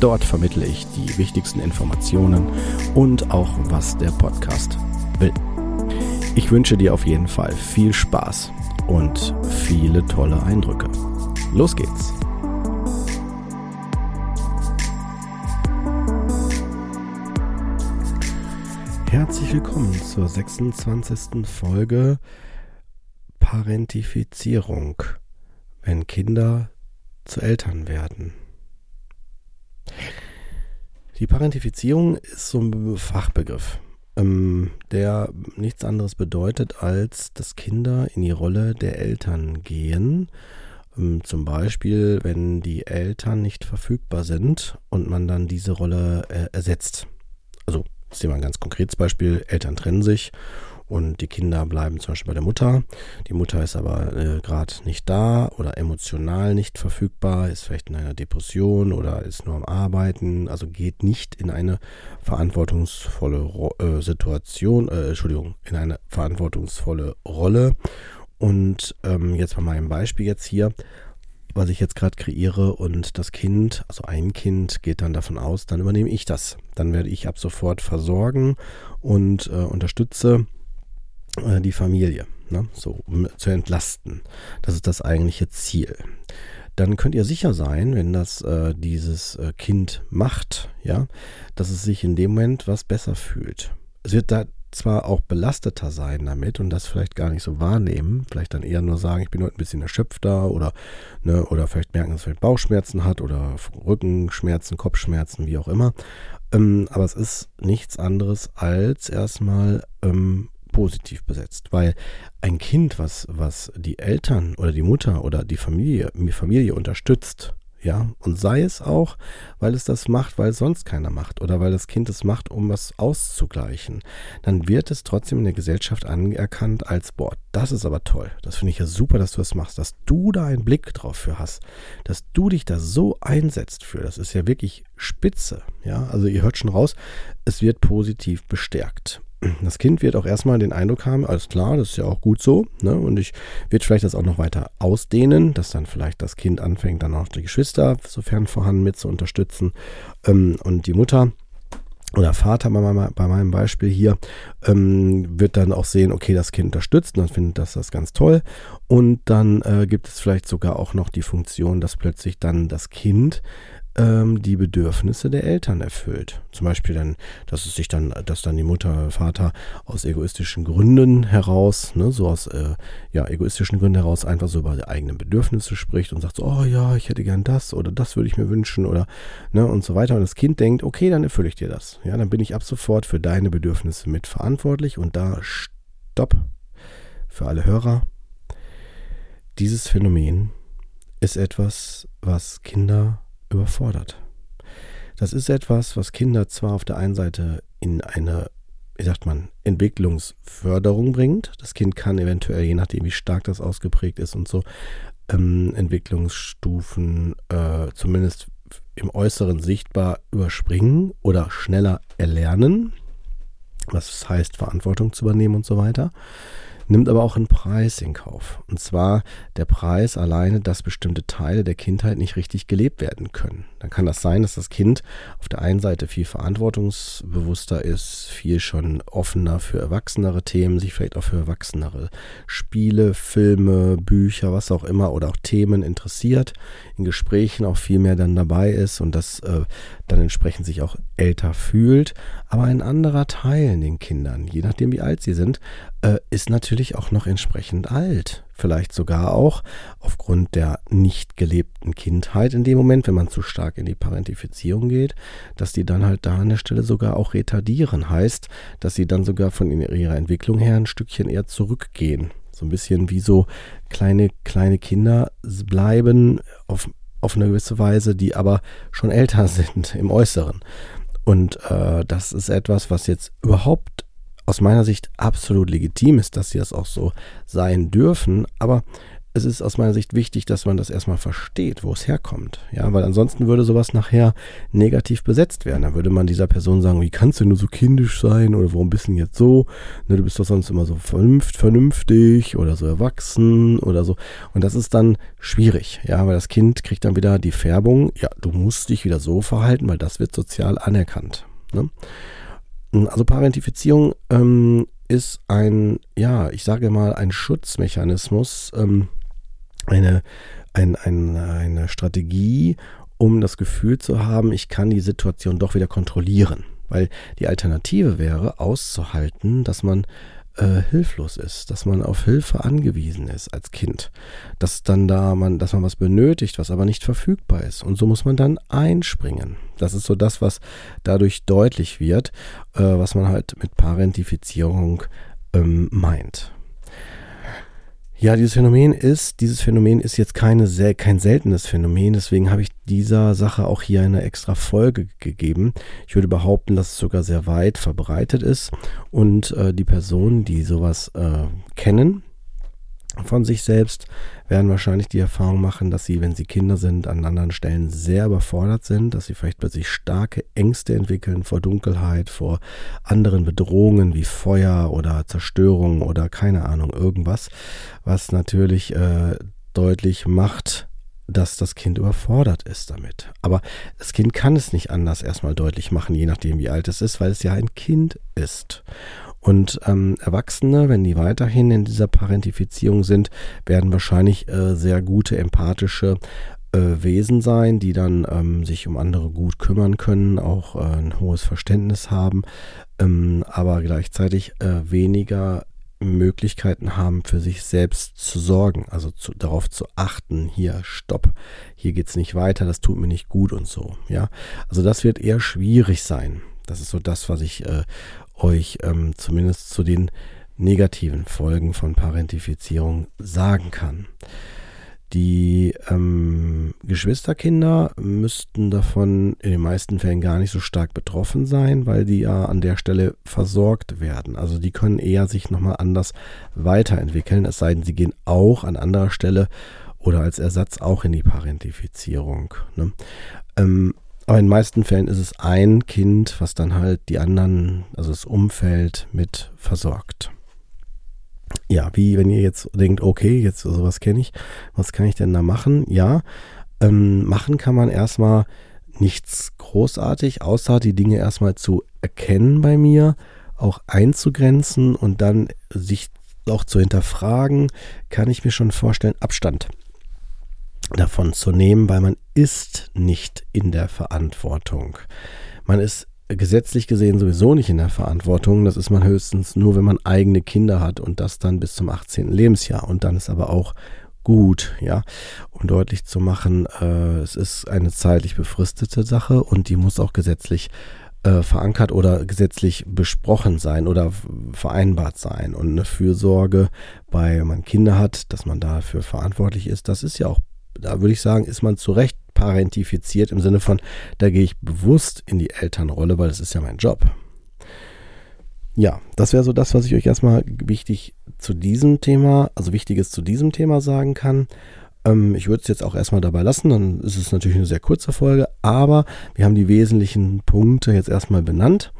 Dort vermittle ich die wichtigsten Informationen und auch, was der Podcast will. Ich wünsche dir auf jeden Fall viel Spaß und viele tolle Eindrücke. Los geht's! Herzlich willkommen zur 26. Folge Parentifizierung, wenn Kinder zu Eltern werden. Die Parentifizierung ist so ein Fachbegriff, ähm, der nichts anderes bedeutet, als dass Kinder in die Rolle der Eltern gehen. Ähm, zum Beispiel, wenn die Eltern nicht verfügbar sind und man dann diese Rolle äh, ersetzt. Also, das ist mal ein ganz konkretes Beispiel. Eltern trennen sich und die Kinder bleiben zum Beispiel bei der Mutter. Die Mutter ist aber äh, gerade nicht da oder emotional nicht verfügbar, ist vielleicht in einer Depression oder ist nur am Arbeiten, also geht nicht in eine verantwortungsvolle Ro äh, Situation, äh, Entschuldigung, in eine verantwortungsvolle Rolle. Und ähm, jetzt mal mein Beispiel jetzt hier was ich jetzt gerade kreiere und das Kind, also ein Kind, geht dann davon aus, dann übernehme ich das. Dann werde ich ab sofort versorgen und äh, unterstütze äh, die Familie, ne? so um zu entlasten. Das ist das eigentliche Ziel. Dann könnt ihr sicher sein, wenn das äh, dieses äh, Kind macht, ja, dass es sich in dem Moment was besser fühlt. Es wird da zwar auch belasteter sein damit und das vielleicht gar nicht so wahrnehmen, vielleicht dann eher nur sagen, ich bin heute ein bisschen erschöpfter oder, ne, oder vielleicht merken, dass es vielleicht Bauchschmerzen hat oder Rückenschmerzen, Kopfschmerzen, wie auch immer. Ähm, aber es ist nichts anderes als erstmal ähm, positiv besetzt, weil ein Kind, was, was die Eltern oder die Mutter oder die Familie, die Familie unterstützt, ja, und sei es auch, weil es das macht, weil sonst keiner macht oder weil das Kind es macht, um was auszugleichen, dann wird es trotzdem in der Gesellschaft anerkannt als, boah, das ist aber toll. Das finde ich ja super, dass du das machst, dass du da einen Blick drauf für hast, dass du dich da so einsetzt für. Das ist ja wirklich spitze, ja. Also ihr hört schon raus, es wird positiv bestärkt das Kind wird auch erstmal den Eindruck haben, alles klar, das ist ja auch gut so. Ne? Und ich werde vielleicht das auch noch weiter ausdehnen, dass dann vielleicht das Kind anfängt, dann auch die Geschwister, sofern vorhanden, mit zu unterstützen. Ähm, und die Mutter oder Vater bei, meinem, bei meinem Beispiel hier ähm, wird dann auch sehen, okay, das Kind unterstützt und dann findet das das ganz toll. Und dann äh, gibt es vielleicht sogar auch noch die Funktion, dass plötzlich dann das Kind ähm, die Bedürfnisse der Eltern erfüllt. Zum Beispiel dann, dass es sich dann, dass dann die Mutter, Vater aus egoistischen Gründen heraus, ne, so aus äh, ja, egoistischen Gründen heraus einfach so über die eigenen Bedürfnisse spricht und sagt so, oh ja, ich hätte gern das oder das würde ich mir wünschen oder ne, und so weiter. Und das Kind denkt, okay, dann erfülle ich dir das. Ja, dann bin ich ab sofort für deine Bedürfnisse mitverantwortlich und da stopp für alle Hörer. Dieses Phänomen ist etwas, was Kinder überfordert. Das ist etwas, was Kinder zwar auf der einen Seite in eine, wie sagt man, Entwicklungsförderung bringt. Das Kind kann eventuell, je nachdem wie stark das ausgeprägt ist und so, ähm, Entwicklungsstufen äh, zumindest im Äußeren sichtbar überspringen oder schneller erlernen. Was heißt, Verantwortung zu übernehmen und so weiter nimmt aber auch einen Preis in Kauf. Und zwar der Preis alleine, dass bestimmte Teile der Kindheit nicht richtig gelebt werden können. Dann kann das sein, dass das Kind auf der einen Seite viel verantwortungsbewusster ist, viel schon offener für erwachsenere Themen, sich vielleicht auch für erwachsenere Spiele, Filme, Bücher, was auch immer oder auch Themen interessiert, in Gesprächen auch viel mehr dann dabei ist und das äh, dann entsprechend sich auch älter fühlt. Aber ein anderer Teil in den Kindern, je nachdem wie alt sie sind, äh, ist natürlich auch noch entsprechend alt. Vielleicht sogar auch aufgrund der nicht gelebten Kindheit in dem Moment, wenn man zu stark in die Parentifizierung geht, dass die dann halt da an der Stelle sogar auch retardieren. Heißt, dass sie dann sogar von ihrer Entwicklung her ein Stückchen eher zurückgehen. So ein bisschen wie so kleine, kleine Kinder bleiben auf auf eine gewisse Weise, die aber schon älter sind im Äußeren. Und äh, das ist etwas, was jetzt überhaupt aus meiner Sicht absolut legitim ist, dass sie das auch so sein dürfen. Aber es ist aus meiner Sicht wichtig, dass man das erstmal versteht, wo es herkommt. Ja, weil ansonsten würde sowas nachher negativ besetzt werden. Dann würde man dieser Person sagen, wie kannst du nur so kindisch sein oder warum bist du denn jetzt so? Ne, du bist doch sonst immer so vernünft, vernünftig oder so erwachsen oder so. Und das ist dann schwierig, ja, weil das Kind kriegt dann wieder die Färbung, ja, du musst dich wieder so verhalten, weil das wird sozial anerkannt. Ne? Also Parentifizierung ähm, ist ein, ja, ich sage mal, ein Schutzmechanismus, ähm, eine, ein, ein, eine Strategie, um das Gefühl zu haben, ich kann die Situation doch wieder kontrollieren. Weil die Alternative wäre, auszuhalten, dass man äh, hilflos ist, dass man auf Hilfe angewiesen ist als Kind, dass dann da man, dass man was benötigt, was aber nicht verfügbar ist. Und so muss man dann einspringen. Das ist so das, was dadurch deutlich wird, äh, was man halt mit Parentifizierung ähm, meint. Ja, dieses Phänomen ist, dieses Phänomen ist jetzt keine, kein seltenes Phänomen, deswegen habe ich dieser Sache auch hier eine extra Folge gegeben. Ich würde behaupten, dass es sogar sehr weit verbreitet ist und äh, die Personen, die sowas äh, kennen, von sich selbst, werden wahrscheinlich die Erfahrung machen, dass sie, wenn sie Kinder sind, an anderen Stellen sehr überfordert sind, dass sie vielleicht plötzlich starke Ängste entwickeln vor Dunkelheit, vor anderen Bedrohungen wie Feuer oder Zerstörung oder keine Ahnung, irgendwas, was natürlich äh, deutlich macht, dass das Kind überfordert ist damit. Aber das Kind kann es nicht anders erstmal deutlich machen, je nachdem wie alt es ist, weil es ja ein Kind ist. Und ähm, Erwachsene, wenn die weiterhin in dieser Parentifizierung sind, werden wahrscheinlich äh, sehr gute empathische äh, Wesen sein, die dann ähm, sich um andere gut kümmern können, auch äh, ein hohes Verständnis haben, ähm, aber gleichzeitig äh, weniger Möglichkeiten haben, für sich selbst zu sorgen, also zu, darauf zu achten, hier, stopp, hier geht es nicht weiter, das tut mir nicht gut und so, ja. Also das wird eher schwierig sein. Das ist so das, was ich äh, euch ähm, zumindest zu den negativen Folgen von Parentifizierung sagen kann. Die ähm, Geschwisterkinder müssten davon in den meisten Fällen gar nicht so stark betroffen sein, weil die ja an der Stelle versorgt werden. Also die können eher sich nochmal anders weiterentwickeln, es sei denn, sie gehen auch an anderer Stelle oder als Ersatz auch in die Parentifizierung. Ne? Ähm, aber in den meisten Fällen ist es ein Kind, was dann halt die anderen, also das Umfeld mit versorgt. Ja, wie wenn ihr jetzt denkt, okay, jetzt sowas kenne ich, was kann ich denn da machen? Ja, ähm, machen kann man erstmal nichts großartig, außer die Dinge erstmal zu erkennen bei mir, auch einzugrenzen und dann sich auch zu hinterfragen, kann ich mir schon vorstellen, Abstand davon zu nehmen, weil man ist nicht in der Verantwortung. Man ist gesetzlich gesehen sowieso nicht in der Verantwortung. Das ist man höchstens nur, wenn man eigene Kinder hat und das dann bis zum 18. Lebensjahr. Und dann ist aber auch gut, ja, um deutlich zu machen, äh, es ist eine zeitlich befristete Sache und die muss auch gesetzlich äh, verankert oder gesetzlich besprochen sein oder vereinbart sein. Und eine Fürsorge wenn man Kinder hat, dass man dafür verantwortlich ist, das ist ja auch da würde ich sagen, ist man zu Recht parentifiziert im Sinne von, da gehe ich bewusst in die Elternrolle, weil das ist ja mein Job. Ja, das wäre so das, was ich euch erstmal wichtig zu diesem Thema, also wichtiges zu diesem Thema sagen kann. Ähm, ich würde es jetzt auch erstmal dabei lassen, dann ist es natürlich eine sehr kurze Folge, aber wir haben die wesentlichen Punkte jetzt erstmal benannt.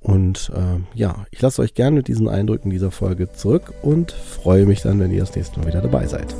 Und äh, ja, ich lasse euch gerne mit diesen Eindrücken dieser Folge zurück und freue mich dann, wenn ihr das nächste Mal wieder dabei seid.